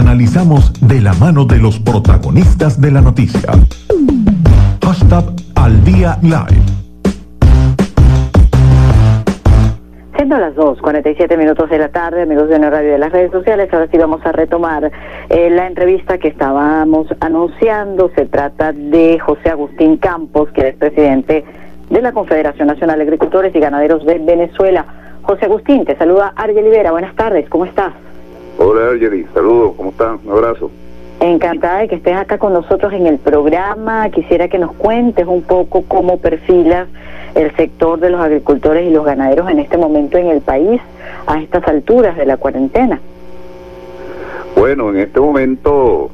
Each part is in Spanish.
Analizamos de la mano de los protagonistas de la noticia. Hashtag al día live. Siendo las 2, 47 minutos de la tarde, amigos de la radio de las redes sociales, ahora sí vamos a retomar eh, la entrevista que estábamos anunciando. Se trata de José Agustín Campos, que es presidente de la Confederación Nacional de Agricultores y Ganaderos de Venezuela. José Agustín, te saluda Argel Libera. Buenas tardes, ¿cómo estás? Hola Argeli, saludos, ¿cómo están? Un abrazo. Encantada de que estés acá con nosotros en el programa. Quisiera que nos cuentes un poco cómo perfilas el sector de los agricultores y los ganaderos en este momento en el país, a estas alturas de la cuarentena. Bueno, en este momento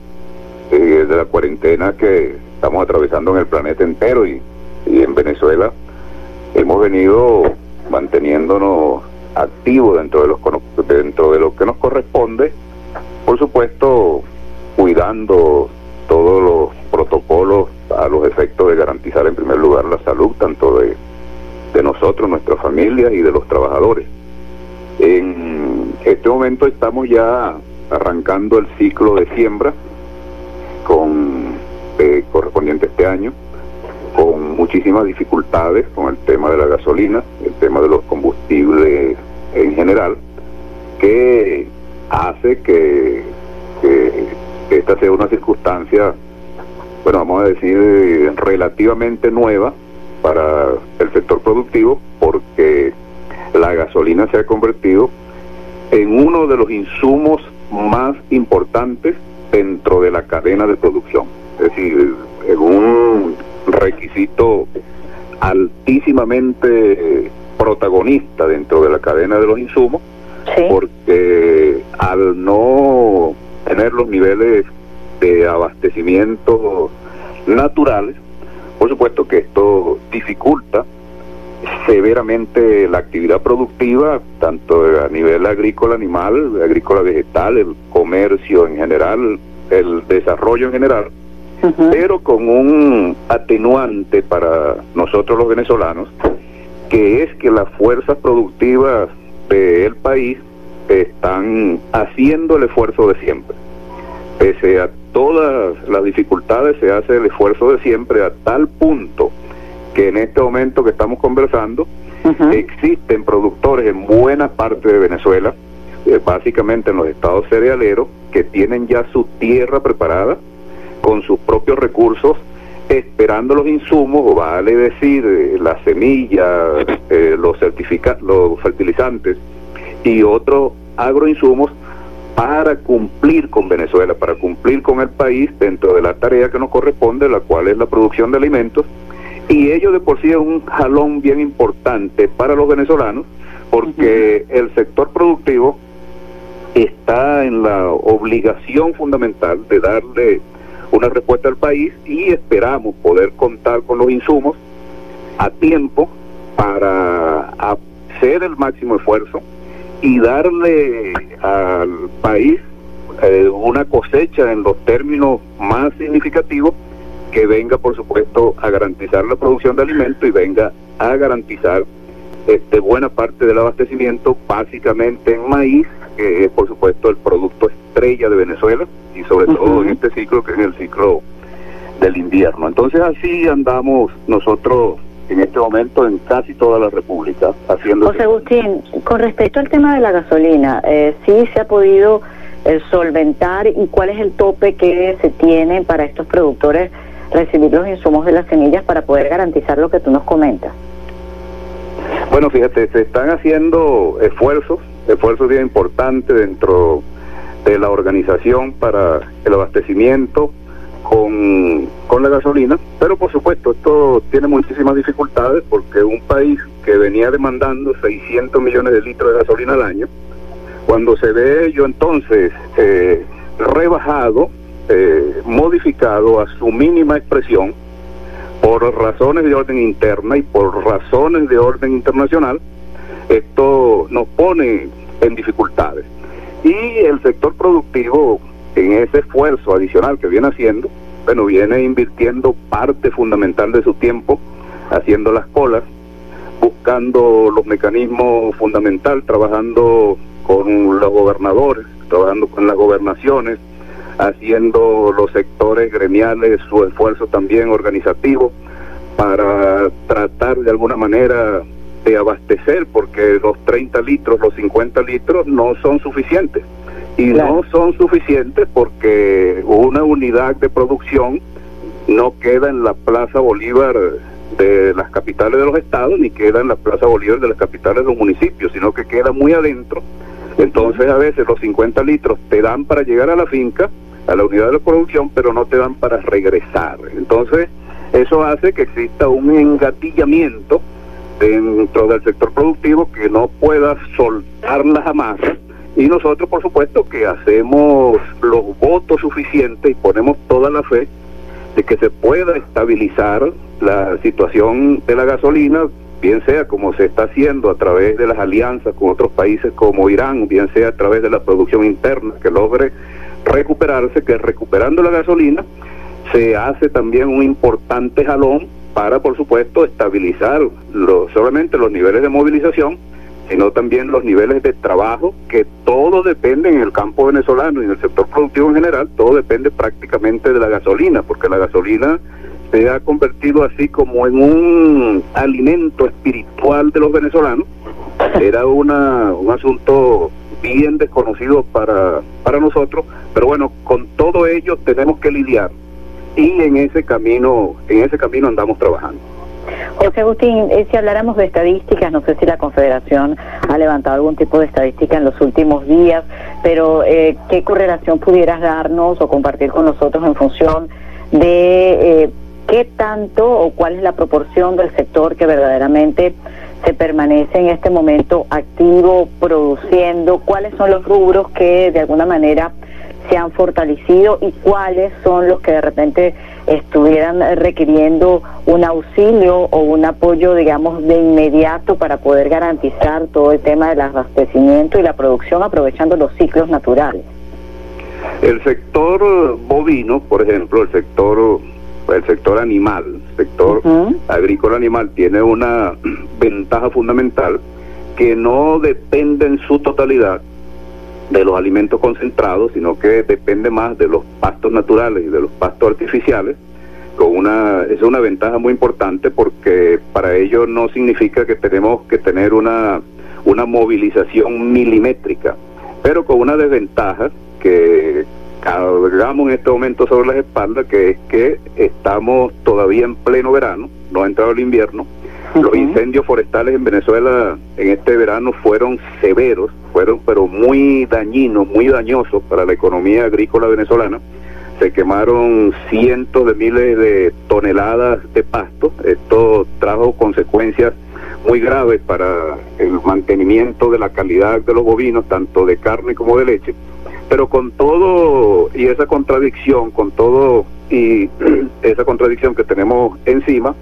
eh, de la cuarentena que estamos atravesando en el planeta entero y, y en Venezuela, hemos venido manteniéndonos activos dentro de los dentro de lo que nos corresponde, por supuesto cuidando todos los protocolos a los efectos de garantizar en primer lugar la salud tanto de, de nosotros, nuestras familias y de los trabajadores. En este momento estamos ya arrancando el ciclo de siembra con eh, correspondiente este año con muchísimas dificultades con el tema de la gasolina, el tema de los combustibles en general, que hace que, esta sea una circunstancia, bueno, vamos a decir, relativamente nueva para el sector productivo, porque la gasolina se ha convertido en uno de los insumos más importantes dentro de la cadena de producción. Es decir, en un requisito altísimamente protagonista dentro de la cadena de los insumos, porque al no tener los niveles de abastecimiento naturales, por supuesto que esto dificulta severamente la actividad productiva, tanto a nivel agrícola animal, agrícola vegetal, el comercio en general, el desarrollo en general, pero con un atenuante para nosotros los venezolanos, que es que las fuerzas productivas del país están haciendo el esfuerzo de siempre. Pese a todas las dificultades, se hace el esfuerzo de siempre a tal punto que en este momento que estamos conversando, existen productores en buena parte de Venezuela, eh, básicamente en los estados cerealeros, que tienen ya su tierra preparada con sus propios recursos, esperando los insumos, vale decir, eh, las semillas, eh, los, los fertilizantes y otros agroinsumos para cumplir con Venezuela, para cumplir con el país dentro de la tarea que nos corresponde, la cual es la producción de alimentos. Y ello de por sí es un jalón bien importante para los venezolanos, porque el sector productivo está en la obligación fundamental de darle una respuesta al país y esperamos poder contar con los insumos a tiempo para hacer el máximo esfuerzo y darle al país eh, una cosecha en los términos más significativos que venga, por supuesto, a garantizar la producción de alimentos y venga a garantizar este, buena parte del abastecimiento, básicamente en maíz, que es, por supuesto, el producto estrella de Venezuela y sobre todo en este ciclo que es el ciclo del invierno. Entonces así andamos nosotros en este momento en casi toda la República haciendo... José Agustín, con respecto al tema de la gasolina, eh, ¿sí se ha podido eh, solventar y cuál es el tope que se tiene para estos productores recibir los insumos de las semillas para poder garantizar lo que tú nos comentas? Bueno, fíjate, se están haciendo esfuerzos, esfuerzos bien importantes dentro de la organización para el abastecimiento con, con la gasolina, pero por supuesto esto tiene muchísimas dificultades porque un país que venía demandando 600 millones de litros de gasolina al año, cuando se ve ello entonces eh, rebajado, eh, modificado a su mínima expresión por razones de orden interna y por razones de orden internacional, esto nos pone en dificultades. Y el sector productivo, en ese esfuerzo adicional que viene haciendo, bueno, viene invirtiendo parte fundamental de su tiempo haciendo las colas, buscando los mecanismos fundamentales, trabajando con los gobernadores, trabajando con las gobernaciones, haciendo los sectores gremiales su esfuerzo también organizativo para tratar de alguna manera de abastecer, porque los 30 litros, los 50 litros no son suficientes. Y no son suficientes porque una unidad de producción no queda en la Plaza Bolívar de las capitales de los estados, ni queda en la Plaza Bolívar de las capitales de los municipios, sino que queda muy adentro. Entonces a veces los 50 litros te dan para llegar a la finca, a la unidad de producción, pero no te dan para regresar. Entonces eso hace que exista un engatillamiento dentro del sector productivo que no pueda soltar las amasas y nosotros por supuesto que hacemos los votos suficientes y ponemos toda la fe de que se pueda estabilizar la situación de la gasolina, bien sea como se está haciendo a través de las alianzas con otros países como Irán, bien sea a través de la producción interna que logre recuperarse, que recuperando la gasolina se hace también un importante jalón para, por supuesto, estabilizar solamente los niveles de movilización, sino también los niveles de trabajo, que todo depende en el campo venezolano y en el sector productivo en general, todo depende prácticamente de la gasolina, porque la gasolina se ha convertido así como en un alimento espiritual de los venezolanos. Era una, un asunto bien desconocido para, para nosotros, pero bueno, con todo ello tenemos que lidiar y en ese camino, en ese camino andamos trabajando. José Agustín, eh, si habláramos de estadísticas, no sé si la Confederación ha levantado algún tipo de estadística en los últimos días, pero eh, ¿qué correlación pudieras darnos o compartir con nosotros en función de eh, qué tanto o cuál es la proporción del sector que verdaderamente se permanece en este momento activo, produciendo? ¿Cuáles son los rubros que de alguna manera se han fortalecido y cuáles son los que de repente estuvieran requiriendo un auxilio o un apoyo, digamos, de inmediato para poder garantizar todo el tema del abastecimiento y la producción aprovechando los ciclos naturales. El sector bovino, por ejemplo, el sector el sector animal, el sector agrícola animal tiene una ventaja fundamental que no depende en su totalidad de los alimentos concentrados, sino que depende más de los pastos naturales y de los pastos artificiales. Con una, es una ventaja muy importante porque para ello no significa que tenemos que tener una, una movilización milimétrica, pero con una desventaja que cargamos en este momento sobre las espaldas, que es que estamos todavía en pleno verano, no ha entrado el invierno, los incendios forestales en Venezuela en este verano fueron severos, fueron pero muy dañinos, muy dañosos para la economía agrícola venezolana. Se quemaron cientos de miles de toneladas de pasto. Esto trajo consecuencias muy graves para el mantenimiento de la calidad de los bovinos, tanto de carne como de leche. Pero con todo y esa contradicción, con todo y esa contradicción que tenemos encima,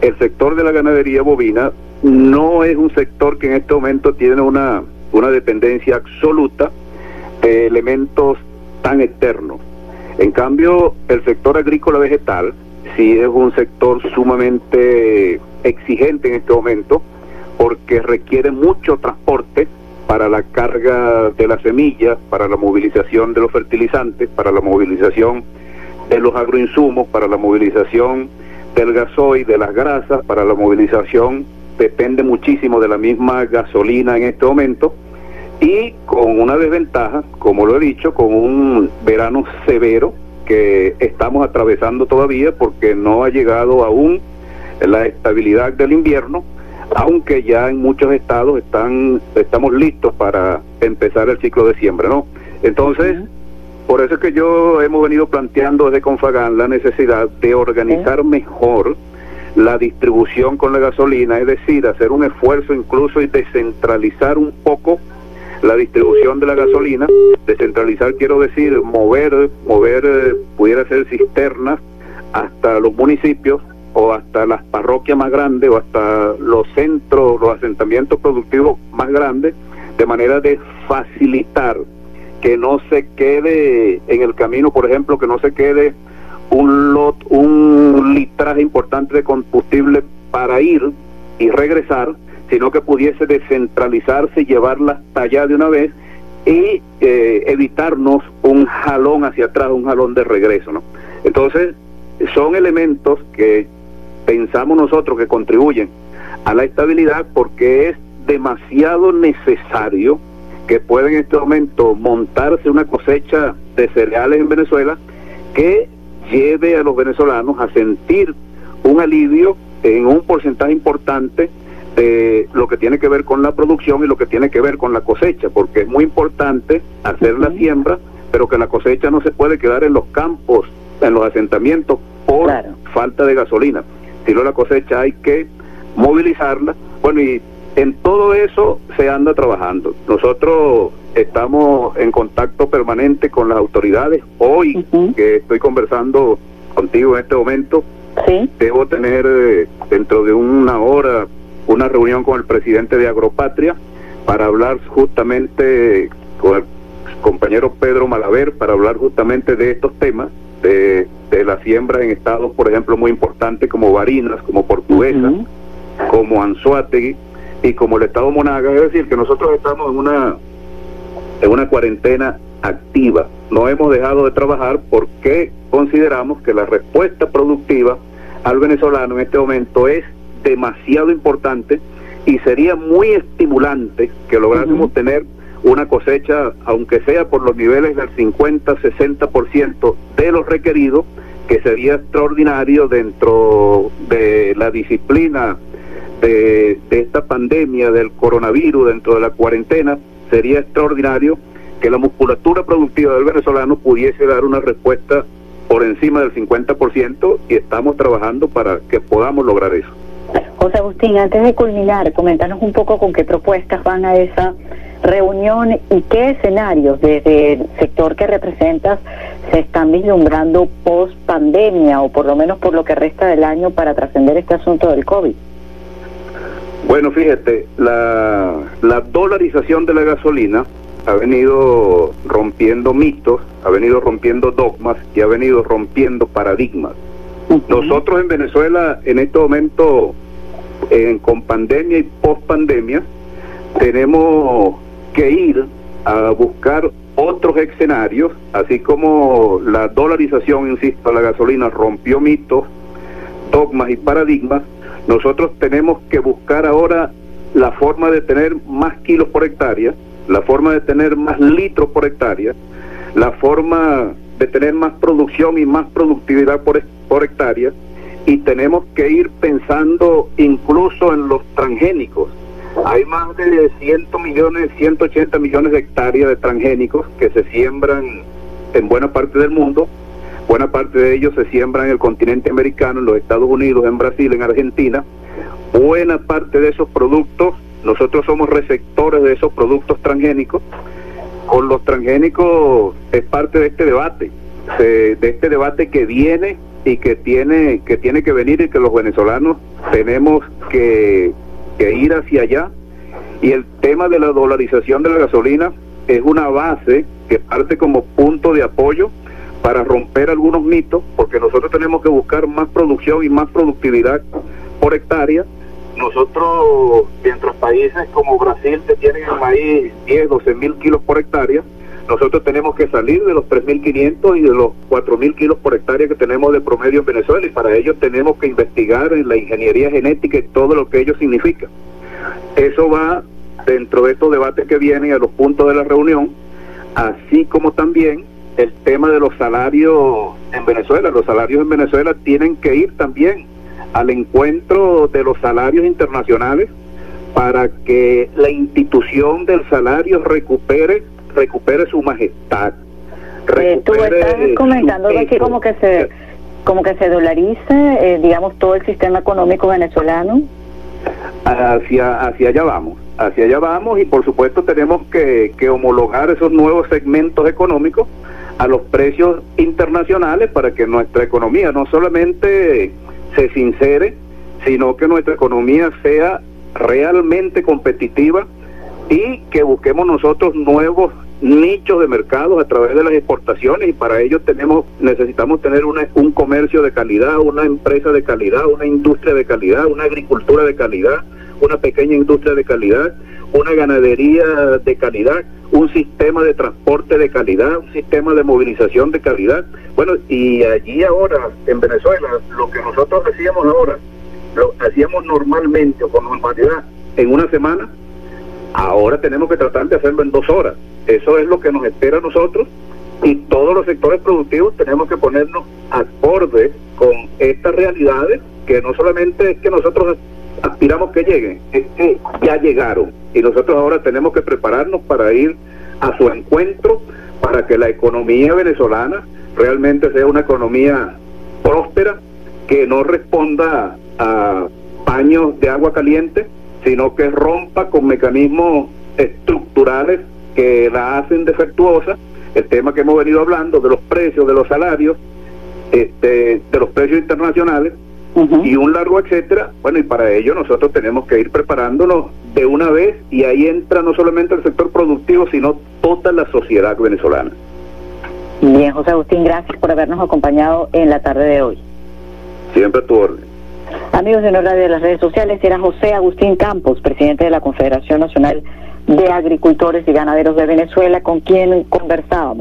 el sector de la ganadería bovina no es un sector que en este momento tiene una, una dependencia absoluta de elementos tan externos. En cambio, el sector agrícola vegetal sí es un sector sumamente exigente en este momento porque requiere mucho transporte para la carga de las semillas, para la movilización de los fertilizantes, para la movilización de los agroinsumos, para la movilización del gasoil, de las grasas, para la movilización depende muchísimo de la misma gasolina en este momento y con una desventaja, como lo he dicho, con un verano severo que estamos atravesando todavía porque no ha llegado aún la estabilidad del invierno, aunque ya en muchos estados están estamos listos para empezar el ciclo de siembra, ¿no? Entonces, por eso es que yo hemos venido planteando desde Confagán la necesidad de organizar mejor la distribución con la gasolina, es decir, hacer un esfuerzo incluso y descentralizar un poco la distribución de la gasolina. Descentralizar quiero decir mover, mover, eh, pudiera ser cisternas hasta los municipios o hasta las parroquias más grandes o hasta los centros, los asentamientos productivos más grandes, de manera de facilitar que no se quede en el camino, por ejemplo, que no se quede un lot, un litraje importante de combustible para ir y regresar, sino que pudiese descentralizarse y llevarla hasta allá de una vez y eh, evitarnos un jalón hacia atrás, un jalón de regreso. ¿no? Entonces, son elementos que pensamos nosotros que contribuyen a la estabilidad porque es demasiado necesario que pueda en este momento montarse una cosecha de cereales en Venezuela que lleve a los venezolanos a sentir un alivio en un porcentaje importante de lo que tiene que ver con la producción y lo que tiene que ver con la cosecha, porque es muy importante hacer la siembra, pero que la cosecha no se puede quedar en los campos, en los asentamientos por falta de gasolina, sino la cosecha hay que movilizarla. Bueno, y en todo eso se anda trabajando. Nosotros estamos en contacto permanente con las autoridades. Hoy que estoy conversando contigo en este momento, debo tener eh, dentro de una hora una reunión con el presidente de Agropatria para hablar justamente con el compañero Pedro Malaver, para hablar justamente de estos temas, de, de la siembra en estados, por ejemplo, muy importantes como Barinas, como Portuguesa, como Anzuategui y como el estado Monagas, es decir, que nosotros estamos en una en una cuarentena activa. No hemos dejado de trabajar porque consideramos que la respuesta productiva al venezolano en este momento es demasiado importante y sería muy estimulante que lográsemos tener una cosecha, aunque sea por los niveles del 50-60% de los requeridos, que sería extraordinario dentro de la disciplina de, esta pandemia del coronavirus, dentro de la cuarentena, sería extraordinario que la musculatura productiva del venezolano pudiese dar una respuesta por encima del 50% y estamos trabajando para que podamos lograr eso. José Agustín, antes de culminar, comentarnos un poco con qué propuestas van a esa reunión y qué escenarios desde el sector que representas se están vislumbrando post pandemia o por lo menos por lo que resta del año para trascender este asunto del COVID. Bueno, fíjate, la, la dolarización de la gasolina ha venido rompiendo mitos, ha venido rompiendo dogmas y ha venido rompiendo paradigmas. Nosotros en Venezuela en este momento, con pandemia y post pandemia, tenemos que ir a buscar otros escenarios, así como la dolarización, insisto, la gasolina rompió mitos, dogmas y paradigmas, nosotros tenemos que buscar ahora la forma de tener más kilos por hectárea, la forma de tener más litros por hectárea, la forma de tener más producción y más productividad por, hectárea, y tenemos que ir pensando incluso en los transgénicos. Hay más de 100 millones, 180 millones de hectáreas de transgénicos que se siembran en buena parte del mundo Buena parte de ellos se siembra en el continente americano, en los Estados Unidos, en Brasil, en Argentina. Buena parte de esos productos, nosotros somos receptores de esos productos transgénicos. Con los transgénicos es parte de este debate, de este debate que viene y que tiene que tiene que venir y que los venezolanos tenemos que, que ir hacia allá. Y el tema de la dolarización de la gasolina es una base que parte como punto de apoyo para romper algunos mitos, porque nosotros tenemos que buscar más producción y más productividad por hectárea. Nosotros, mientras países como Brasil que tienen el maíz 10, 12 mil kilos por hectárea, nosotros tenemos que salir de los 3.500 y de los 4.000 kilos por hectárea que tenemos de promedio en Venezuela y para ello tenemos que investigar en la ingeniería genética y todo lo que ello significa. Eso va dentro de estos debates que vienen a los puntos de la reunión, así como también el tema de los salarios en Venezuela. Los salarios en Venezuela tienen que ir también al encuentro de los salarios internacionales para que la institución del salario recupere recupere su majestad. Eh, tú estás comentando que como que se como que se dolarice, eh, digamos, todo el sistema económico venezolano. Hacia hacia allá vamos, hacia allá vamos y por supuesto tenemos que, que homologar esos nuevos segmentos económicos a los precios internacionales para que nuestra economía no solamente se sincere, sino que nuestra economía sea realmente competitiva y que busquemos nosotros nuevos nichos de mercados a través de las exportaciones. Y para ello tenemos necesitamos tener una, un comercio de calidad, una empresa de calidad, una industria de calidad, una agricultura de calidad, una pequeña industria de calidad, una ganadería de calidad, un sistema de transporte de calidad, un sistema de movilización de calidad. Bueno, y allí ahora, en Venezuela, lo que nosotros hacíamos ahora, lo hacíamos normalmente o con normalidad en una semana, ahora tenemos que tratar de hacerlo en dos horas. Eso es lo que nos espera a nosotros y todos los sectores productivos tenemos que ponernos acorde con estas realidades que no solamente es que nosotros aspiramos que lleguen, ya llegaron. Y nosotros ahora tenemos que prepararnos para ir a su encuentro para que la economía venezolana realmente sea una economía próspera que no responda a paños de agua caliente, sino que rompa con mecanismos estructurales que la hacen defectuosa, el tema que hemos venido hablando de los precios, de los salarios, este, de los precios internacionales, y un largo etcétera. Bueno, y para ello nosotros tenemos que ir preparándonos de una vez y ahí entra no solamente el sector productivo, sino toda la sociedad venezolana. Bien, José Agustín, gracias por habernos acompañado en la tarde de hoy. Siempre a tu orden. Amigos de Radio de las redes sociales, era José Agustín Campos, presidente de la Confederación Nacional de Agricultores y Ganaderos de Venezuela, con quien conversábamos